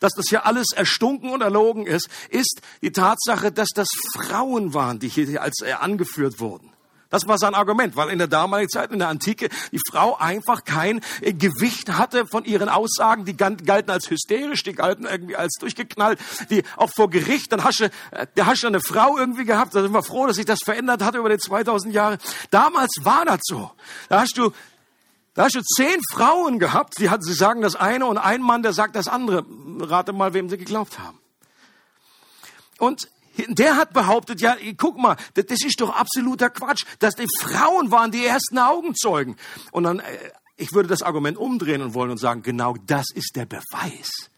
dass das hier alles erstunken und erlogen ist, ist die Tatsache, dass das Frauen waren, die hier als äh, angeführt wurden. Das war sein Argument, weil in der damaligen Zeit, in der Antike, die Frau einfach kein äh, Gewicht hatte von ihren Aussagen. Die galten als hysterisch, die galten irgendwie als durchgeknallt. Die auch vor Gericht, dann hast du, äh, der hast du eine Frau irgendwie gehabt. Da sind wir froh, dass sich das verändert hat über die 2000 Jahre. Damals war das so. Da hast du da hast du zehn Frauen gehabt, die, sie sagen das eine und ein Mann, der sagt das andere. Rate mal, wem sie geglaubt haben. Und der hat behauptet, ja, guck mal, das ist doch absoluter Quatsch, dass die Frauen waren die ersten Augenzeugen. Und dann, äh, ich würde das Argument umdrehen und wollen und sagen, genau das ist der Beweis.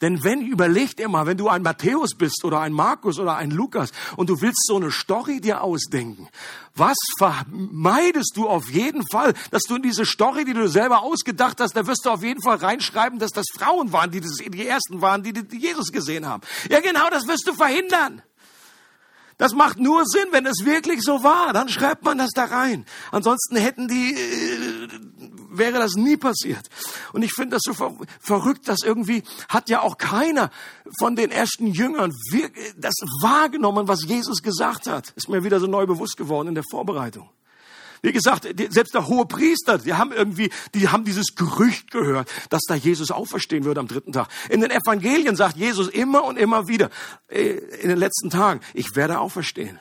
Denn wenn, überleg dir mal, wenn du ein Matthäus bist oder ein Markus oder ein Lukas und du willst so eine Story dir ausdenken, was vermeidest du auf jeden Fall, dass du in diese Story, die du selber ausgedacht hast, da wirst du auf jeden Fall reinschreiben, dass das Frauen waren, die das, die ersten waren, die, die Jesus gesehen haben. Ja, genau, das wirst du verhindern. Das macht nur Sinn, wenn es wirklich so war. Dann schreibt man das da rein. Ansonsten hätten die, äh, wäre das nie passiert. Und ich finde das so ver verrückt, dass irgendwie hat ja auch keiner von den ersten Jüngern das wahrgenommen, was Jesus gesagt hat. Ist mir wieder so neu bewusst geworden in der Vorbereitung. Wie gesagt, selbst der hohe Priester, die haben irgendwie, die haben dieses Gerücht gehört, dass da Jesus auferstehen würde am dritten Tag. In den Evangelien sagt Jesus immer und immer wieder, äh, in den letzten Tagen, ich werde auferstehen.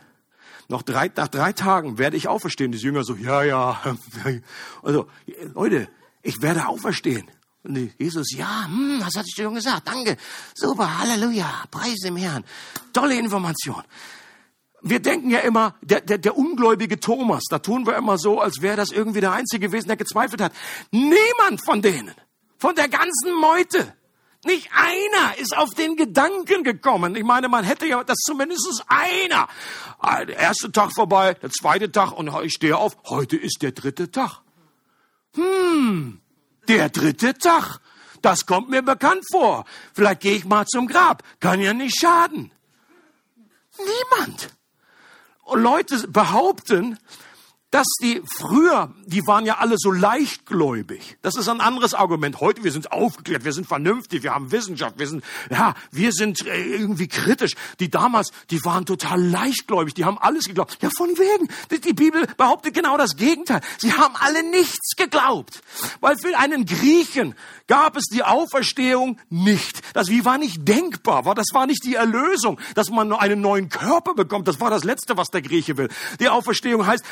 Noch drei, nach drei Tagen werde ich auferstehen. Die Jünger so, ja, ja. Also, Leute, ich werde auferstehen. Und Jesus, ja, hm, was hat ich dir schon gesagt? Danke. Super, Halleluja. Preis dem Herrn. Tolle Information wir denken ja immer, der, der, der ungläubige Thomas, da tun wir immer so, als wäre das irgendwie der Einzige gewesen, der gezweifelt hat. Niemand von denen, von der ganzen Meute, nicht einer ist auf den Gedanken gekommen. Ich meine, man hätte ja das zumindest einer. Ah, der erste Tag vorbei, der zweite Tag und ich stehe auf. Heute ist der dritte Tag. Hm, der dritte Tag. Das kommt mir bekannt vor. Vielleicht gehe ich mal zum Grab. Kann ja nicht schaden. Niemand. Leute behaupten, dass die früher, die waren ja alle so leichtgläubig. Das ist ein anderes Argument. Heute, wir sind aufgeklärt, wir sind vernünftig, wir haben Wissenschaft, wir sind, ja, wir sind äh, irgendwie kritisch. Die damals, die waren total leichtgläubig, die haben alles geglaubt. Ja, von wegen. Die Bibel behauptet genau das Gegenteil. Sie haben alle nichts geglaubt. Weil für einen Griechen gab es die Auferstehung nicht. Das wie war nicht denkbar, war, das war nicht die Erlösung, dass man einen neuen Körper bekommt. Das war das Letzte, was der Grieche will. Die Auferstehung heißt,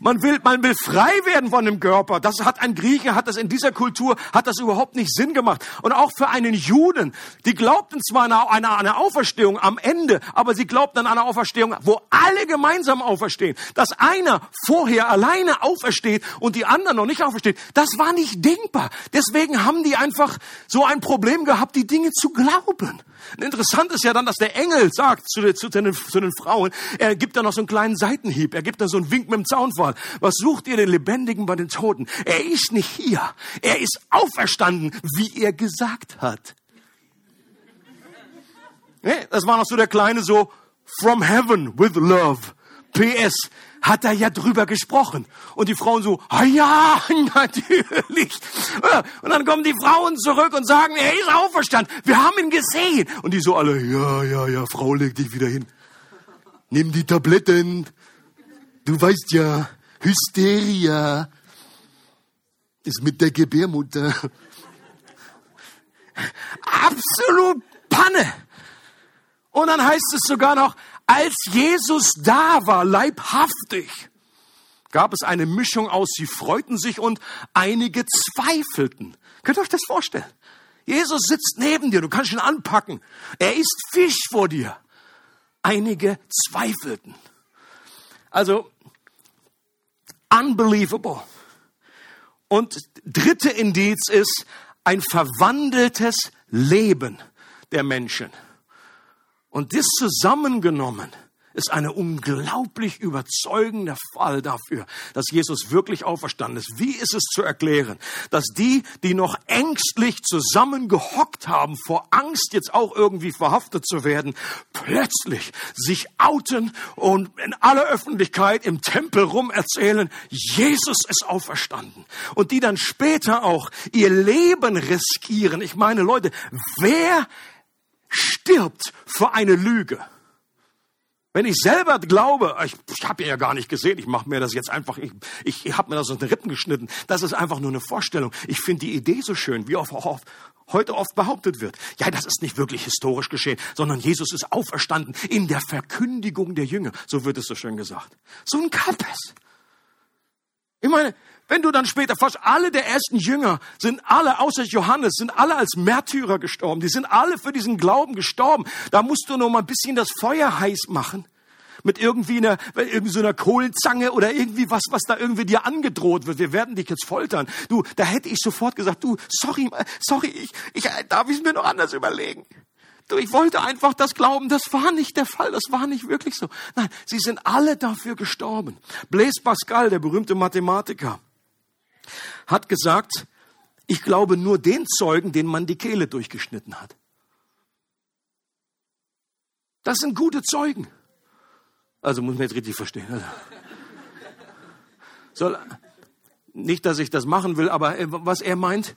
man will, man will frei werden von dem Körper. Das hat ein Grieche, hat das in dieser Kultur, hat das überhaupt nicht Sinn gemacht. Und auch für einen Juden, die glaubten zwar an eine, eine Auferstehung am Ende, aber sie glaubten an eine Auferstehung, wo alle gemeinsam auferstehen. Dass einer vorher alleine aufersteht und die anderen noch nicht auferstehen, das war nicht denkbar. Deswegen haben die einfach so ein Problem gehabt, die Dinge zu glauben. Interessant ist ja dann, dass der Engel sagt zu, zu, den, zu den Frauen, er gibt da noch so einen kleinen Seitenhieb, er gibt da so einen Wink mit dem Zaunpfahl. Was sucht ihr den Lebendigen bei den Toten? Er ist nicht hier, er ist auferstanden, wie er gesagt hat. Das war noch so der kleine so, from heaven with love. PS, hat er ja drüber gesprochen. Und die Frauen so, ah ja, natürlich. Und dann kommen die Frauen zurück und sagen, er ist auferstanden. Wir haben ihn gesehen. Und die so alle, ja, ja, ja, Frau, leg dich wieder hin. Nimm die Tabletten. Du weißt ja, Hysteria ist mit der Gebärmutter. Absolut Panne. Und dann heißt es sogar noch, als Jesus da war, leibhaftig, gab es eine Mischung aus, sie freuten sich und einige zweifelten. Könnt ihr euch das vorstellen? Jesus sitzt neben dir, du kannst ihn anpacken. Er isst Fisch vor dir. Einige zweifelten. Also, unbelievable. Und dritte Indiz ist ein verwandeltes Leben der Menschen. Und das zusammengenommen ist eine unglaublich überzeugende Fall dafür, dass Jesus wirklich auferstanden ist. Wie ist es zu erklären, dass die, die noch ängstlich zusammengehockt haben, vor Angst jetzt auch irgendwie verhaftet zu werden, plötzlich sich outen und in aller Öffentlichkeit im Tempel rum erzählen, Jesus ist auferstanden. Und die dann später auch ihr Leben riskieren. Ich meine, Leute, wer stirbt für eine Lüge. Wenn ich selber glaube, ich, ich habe ja gar nicht gesehen, ich mache mir das jetzt einfach, ich, ich, ich habe mir das aus den Rippen geschnitten, das ist einfach nur eine Vorstellung. Ich finde die Idee so schön, wie oft, oft, heute oft behauptet wird. Ja, das ist nicht wirklich historisch geschehen, sondern Jesus ist auferstanden in der Verkündigung der Jünger, so wird es so schön gesagt. So ein Kappes. Ich meine, wenn du dann später, fast alle der ersten Jünger sind alle, außer Johannes, sind alle als Märtyrer gestorben. Die sind alle für diesen Glauben gestorben. Da musst du noch mal ein bisschen das Feuer heiß machen. Mit irgendwie einer, irgendwie so einer Kohlenzange oder irgendwie was, was da irgendwie dir angedroht wird. Wir werden dich jetzt foltern. Du, da hätte ich sofort gesagt, du, sorry, sorry, ich, ich, darf ich es mir noch anders überlegen. Du, ich wollte einfach das glauben. Das war nicht der Fall. Das war nicht wirklich so. Nein, sie sind alle dafür gestorben. Blaise Pascal, der berühmte Mathematiker, hat gesagt, ich glaube nur den Zeugen, denen man die Kehle durchgeschnitten hat. Das sind gute Zeugen. Also muss man jetzt richtig verstehen. Also, soll, nicht, dass ich das machen will, aber äh, was er meint,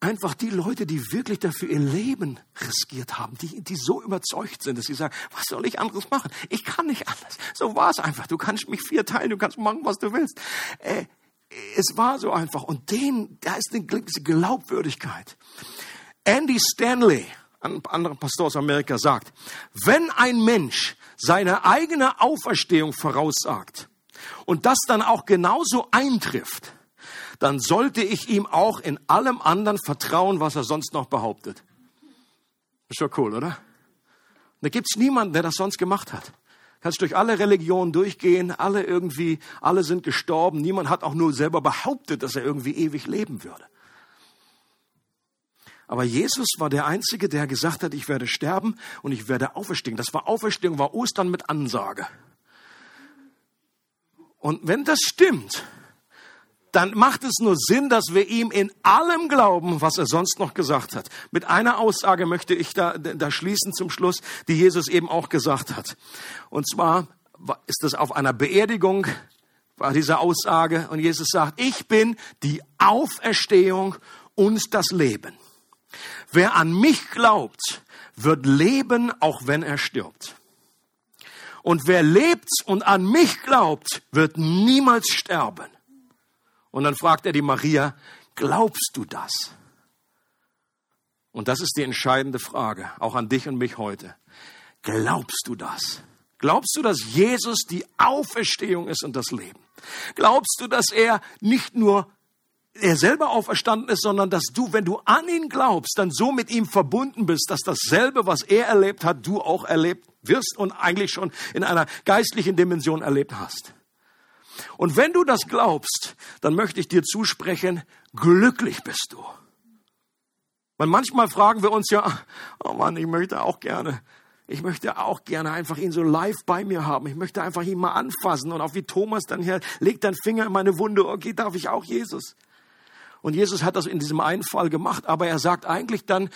einfach die Leute, die wirklich dafür ihr Leben riskiert haben, die, die so überzeugt sind, dass sie sagen, was soll ich anderes machen? Ich kann nicht anders. So war es einfach. Du kannst mich vier teilen, du kannst machen, was du willst. Äh, es war so einfach. Und den, da ist eine Glaubwürdigkeit. Andy Stanley, ein anderer Pastor aus Amerika, sagt, wenn ein Mensch seine eigene Auferstehung voraussagt und das dann auch genauso eintrifft, dann sollte ich ihm auch in allem anderen vertrauen, was er sonst noch behauptet. Ist schon cool, oder? Da gibt's niemanden, der das sonst gemacht hat. Kannst durch alle Religionen durchgehen, alle irgendwie, alle sind gestorben. Niemand hat auch nur selber behauptet, dass er irgendwie ewig leben würde. Aber Jesus war der Einzige, der gesagt hat, ich werde sterben und ich werde auferstehen. Das war Auferstehung, war Ostern mit Ansage. Und wenn das stimmt, dann macht es nur Sinn, dass wir ihm in allem glauben, was er sonst noch gesagt hat. Mit einer Aussage möchte ich da, da schließen zum Schluss, die Jesus eben auch gesagt hat. Und zwar ist das auf einer Beerdigung, war diese Aussage, und Jesus sagt, ich bin die Auferstehung und das Leben. Wer an mich glaubt, wird leben, auch wenn er stirbt. Und wer lebt und an mich glaubt, wird niemals sterben. Und dann fragt er die Maria, glaubst du das? Und das ist die entscheidende Frage, auch an dich und mich heute. Glaubst du das? Glaubst du, dass Jesus die Auferstehung ist und das Leben? Glaubst du, dass er nicht nur er selber auferstanden ist, sondern dass du, wenn du an ihn glaubst, dann so mit ihm verbunden bist, dass dasselbe, was er erlebt hat, du auch erlebt wirst und eigentlich schon in einer geistlichen Dimension erlebt hast. Und wenn du das glaubst, dann möchte ich dir zusprechen, glücklich bist du. Weil manchmal fragen wir uns ja, oh Mann, ich möchte auch gerne, ich möchte auch gerne einfach ihn so live bei mir haben. Ich möchte einfach ihn mal anfassen und auch wie Thomas dann hier, legt deinen Finger in meine Wunde, okay, darf ich auch Jesus? Und Jesus hat das in diesem einen Fall gemacht, aber er sagt eigentlich dann,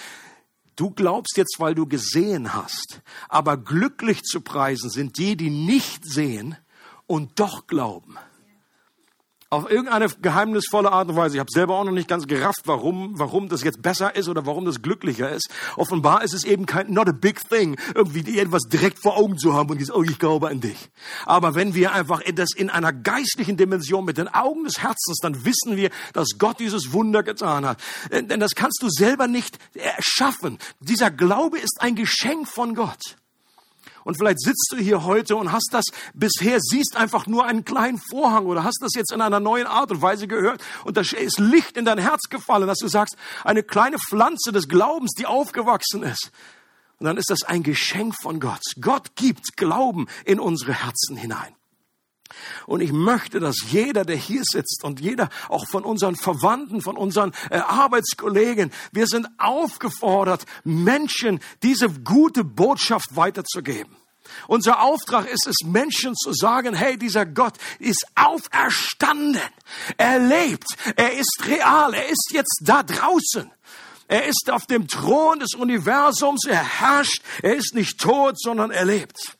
du glaubst jetzt, weil du gesehen hast. Aber glücklich zu preisen sind die, die nicht sehen und doch glauben auf irgendeine geheimnisvolle Art und Weise. Ich habe selber auch noch nicht ganz gerafft, warum, warum das jetzt besser ist oder warum das glücklicher ist. Offenbar ist es eben kein not a big thing, irgendwie etwas direkt vor Augen zu haben und jetzt, oh, ich glaube an dich. Aber wenn wir einfach das in einer geistlichen Dimension mit den Augen des Herzens, dann wissen wir, dass Gott dieses Wunder getan hat. Denn das kannst du selber nicht erschaffen. Dieser Glaube ist ein Geschenk von Gott. Und vielleicht sitzt du hier heute und hast das bisher, siehst einfach nur einen kleinen Vorhang oder hast das jetzt in einer neuen Art und Weise gehört und da ist Licht in dein Herz gefallen, dass du sagst, eine kleine Pflanze des Glaubens, die aufgewachsen ist. Und dann ist das ein Geschenk von Gott. Gott gibt Glauben in unsere Herzen hinein. Und ich möchte, dass jeder, der hier sitzt und jeder auch von unseren Verwandten, von unseren äh, Arbeitskollegen, wir sind aufgefordert, Menschen diese gute Botschaft weiterzugeben. Unser Auftrag ist es, Menschen zu sagen, hey, dieser Gott ist auferstanden. Er lebt. Er ist real. Er ist jetzt da draußen. Er ist auf dem Thron des Universums. Er herrscht. Er ist nicht tot, sondern er lebt.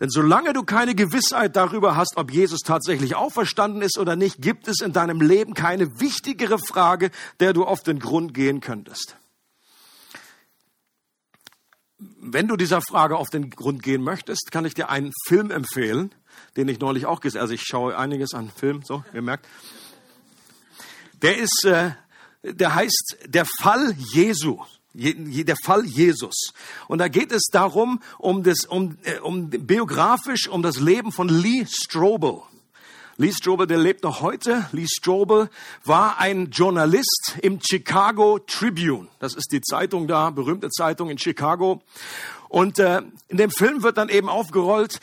Denn solange du keine Gewissheit darüber hast, ob Jesus tatsächlich auferstanden ist oder nicht, gibt es in deinem Leben keine wichtigere Frage, der du auf den Grund gehen könntest. Wenn du dieser Frage auf den Grund gehen möchtest, kann ich dir einen Film empfehlen, den ich neulich auch gesehen habe. Also ich schaue einiges an Filmen, so, ihr merkt. Der ist, äh, der heißt Der Fall Jesu der Fall Jesus. Und da geht es darum, um das, um, äh, um biografisch, um das Leben von Lee Strobel. Lee Strobel, der lebt noch heute. Lee Strobel war ein Journalist im Chicago Tribune. Das ist die Zeitung da, berühmte Zeitung in Chicago. Und äh, in dem Film wird dann eben aufgerollt,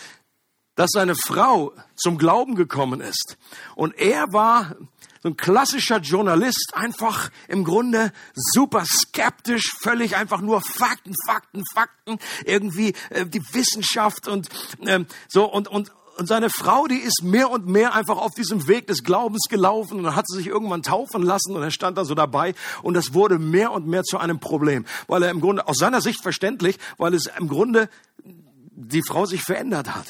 dass seine Frau zum Glauben gekommen ist. Und er war so ein klassischer Journalist, einfach im Grunde super skeptisch, völlig einfach nur Fakten, Fakten, Fakten, irgendwie äh, die Wissenschaft und äh, so und und und seine Frau, die ist mehr und mehr einfach auf diesem Weg des Glaubens gelaufen und dann hat sie sich irgendwann taufen lassen und er stand da so dabei und das wurde mehr und mehr zu einem Problem, weil er im Grunde, aus seiner Sicht verständlich, weil es im Grunde die Frau sich verändert hat.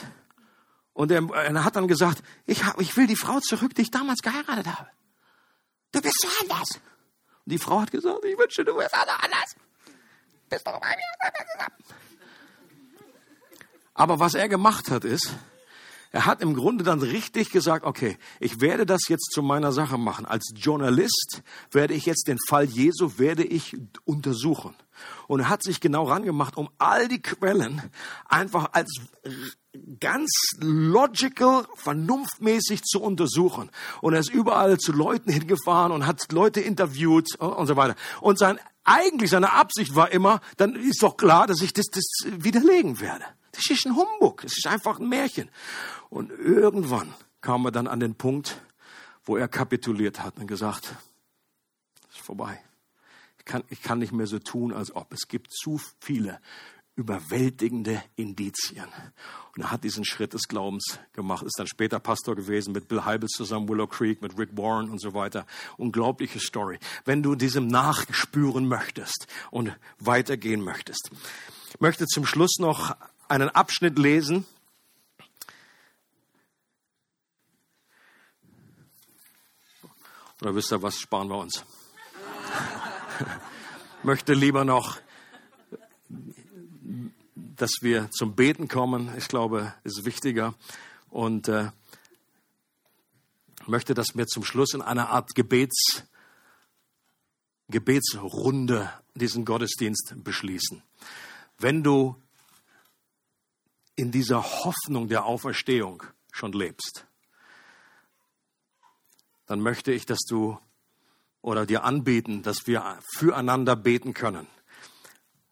Und er, er hat dann gesagt, ich, hab, ich will die Frau zurück, die ich damals geheiratet habe. Du bist so anders. Und die Frau hat gesagt, ich wünsche, du wärst auch anders. Bist doch bei mir. Aber was er gemacht hat, ist, er hat im Grunde dann richtig gesagt, okay, ich werde das jetzt zu meiner Sache machen. Als Journalist werde ich jetzt den Fall Jesu, werde ich untersuchen. Und er hat sich genau rangemacht, um all die Quellen einfach als ganz logical, vernunftmäßig zu untersuchen. Und er ist überall zu Leuten hingefahren und hat Leute interviewt und so weiter. Und sein, eigentlich seine Absicht war immer, dann ist doch klar, dass ich das, das widerlegen werde. Das ist ein Humbug. Das ist einfach ein Märchen. Und irgendwann kam er dann an den Punkt, wo er kapituliert hat und gesagt, es ist vorbei. Ich kann, ich kann nicht mehr so tun, als ob. Es gibt zu viele überwältigende Indizien. Und er hat diesen Schritt des Glaubens gemacht, ist dann später Pastor gewesen mit Bill Heibels zusammen, Willow Creek, mit Rick Warren und so weiter. Unglaubliche Story. Wenn du diesem nachspüren möchtest und weitergehen möchtest. Ich möchte zum Schluss noch einen Abschnitt lesen. Oder wisst ihr was, sparen wir uns. möchte lieber noch dass wir zum Beten kommen. Ich glaube, ist wichtiger. Und äh, möchte, dass wir zum Schluss in einer Art Gebets, Gebetsrunde diesen Gottesdienst beschließen. Wenn du in dieser Hoffnung der Auferstehung schon lebst, dann möchte ich, dass du oder dir anbieten, dass wir füreinander beten können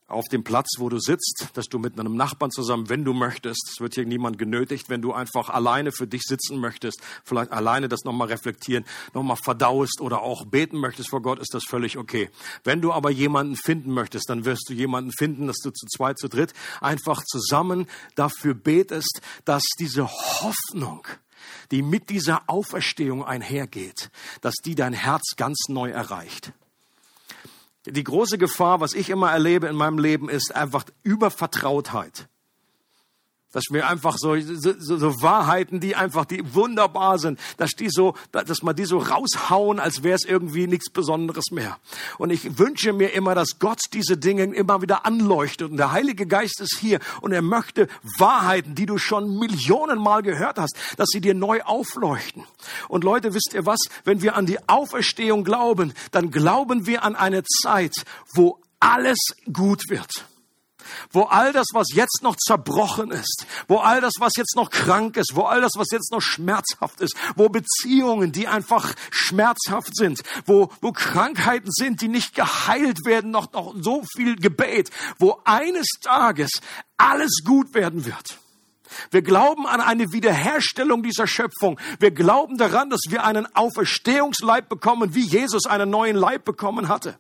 auf dem Platz, wo du sitzt, dass du mit einem Nachbarn zusammen, wenn du möchtest, es wird hier niemand genötigt, wenn du einfach alleine für dich sitzen möchtest, vielleicht alleine das nochmal reflektieren, nochmal verdaust oder auch beten möchtest vor Gott, ist das völlig okay. Wenn du aber jemanden finden möchtest, dann wirst du jemanden finden, dass du zu zweit, zu dritt einfach zusammen dafür betest, dass diese Hoffnung, die mit dieser Auferstehung einhergeht, dass die dein Herz ganz neu erreicht. Die große Gefahr, was ich immer erlebe in meinem Leben, ist einfach Übervertrautheit. Dass wir einfach so, so, so Wahrheiten, die einfach, die wunderbar sind, dass die so, dass man die so raushauen, als wäre es irgendwie nichts Besonderes mehr. Und ich wünsche mir immer, dass Gott diese Dinge immer wieder anleuchtet. Und der Heilige Geist ist hier und er möchte Wahrheiten, die du schon Millionenmal gehört hast, dass sie dir neu aufleuchten. Und Leute, wisst ihr was? Wenn wir an die Auferstehung glauben, dann glauben wir an eine Zeit, wo alles gut wird wo all das, was jetzt noch zerbrochen ist, wo all das, was jetzt noch krank ist, wo all das, was jetzt noch schmerzhaft ist, wo Beziehungen, die einfach schmerzhaft sind, wo, wo Krankheiten sind, die nicht geheilt werden, noch, noch so viel Gebet, wo eines Tages alles gut werden wird. Wir glauben an eine Wiederherstellung dieser Schöpfung. Wir glauben daran, dass wir einen Auferstehungsleib bekommen, wie Jesus einen neuen Leib bekommen hatte.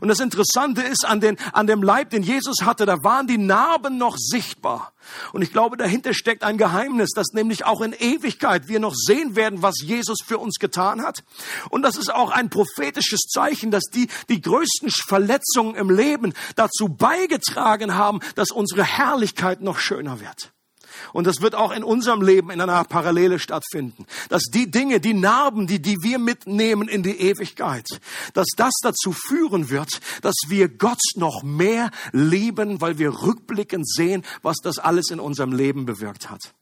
Und das Interessante ist, an, den, an dem Leib, den Jesus hatte, da waren die Narben noch sichtbar. Und ich glaube, dahinter steckt ein Geheimnis, dass nämlich auch in Ewigkeit wir noch sehen werden, was Jesus für uns getan hat. Und das ist auch ein prophetisches Zeichen, dass die, die größten Verletzungen im Leben dazu beigetragen haben, dass unsere Herrlichkeit noch schöner wird. Und das wird auch in unserem Leben in einer Parallele stattfinden. Dass die Dinge, die Narben, die, die wir mitnehmen in die Ewigkeit, dass das dazu führen wird, dass wir Gott noch mehr lieben, weil wir rückblickend sehen, was das alles in unserem Leben bewirkt hat.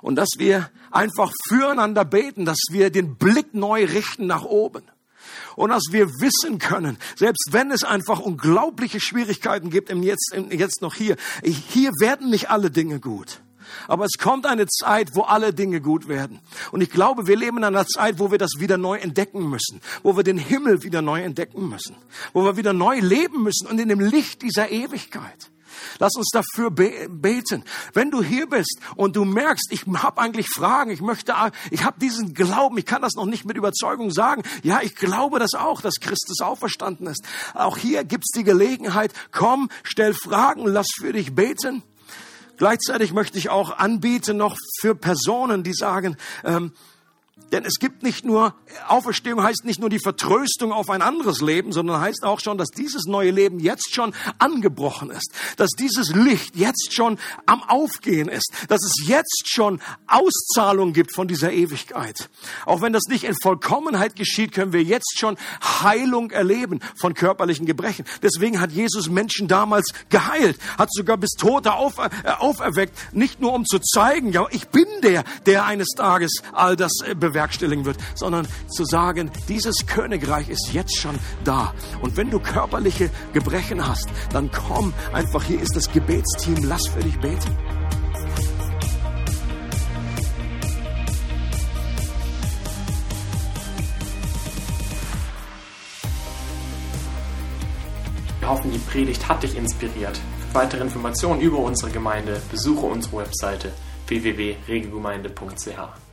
Und dass wir einfach füreinander beten, dass wir den Blick neu richten nach oben und dass wir wissen können, selbst wenn es einfach unglaubliche Schwierigkeiten gibt im Jetzt, im Jetzt noch hier, hier werden nicht alle Dinge gut. Aber es kommt eine Zeit, wo alle Dinge gut werden. Und ich glaube, wir leben in einer Zeit, wo wir das wieder neu entdecken müssen, wo wir den Himmel wieder neu entdecken müssen, wo wir wieder neu leben müssen und in dem Licht dieser Ewigkeit. Lass uns dafür beten. Wenn du hier bist und du merkst, ich habe eigentlich Fragen, ich möchte, ich habe diesen Glauben, ich kann das noch nicht mit Überzeugung sagen. Ja, ich glaube das auch, dass Christus auferstanden ist. Auch hier gibt's die Gelegenheit, komm, stell Fragen, lass für dich beten. Gleichzeitig möchte ich auch anbieten noch für Personen, die sagen, ähm, denn es gibt nicht nur, Auferstehung heißt nicht nur die Vertröstung auf ein anderes Leben, sondern heißt auch schon, dass dieses neue Leben jetzt schon angebrochen ist. Dass dieses Licht jetzt schon am Aufgehen ist. Dass es jetzt schon Auszahlung gibt von dieser Ewigkeit. Auch wenn das nicht in Vollkommenheit geschieht, können wir jetzt schon Heilung erleben von körperlichen Gebrechen. Deswegen hat Jesus Menschen damals geheilt, hat sogar bis Tote auf, äh, auferweckt. Nicht nur um zu zeigen, ja, ich bin der, der eines Tages all das äh, bewertet bewerkstelligen wird, sondern zu sagen, dieses Königreich ist jetzt schon da. Und wenn du körperliche Gebrechen hast, dann komm einfach, hier ist das Gebetsteam, lass für dich beten. Wir hoffen, die Predigt hat dich inspiriert. Für weitere Informationen über unsere Gemeinde besuche unsere Webseite www.regelgemeinde.ch.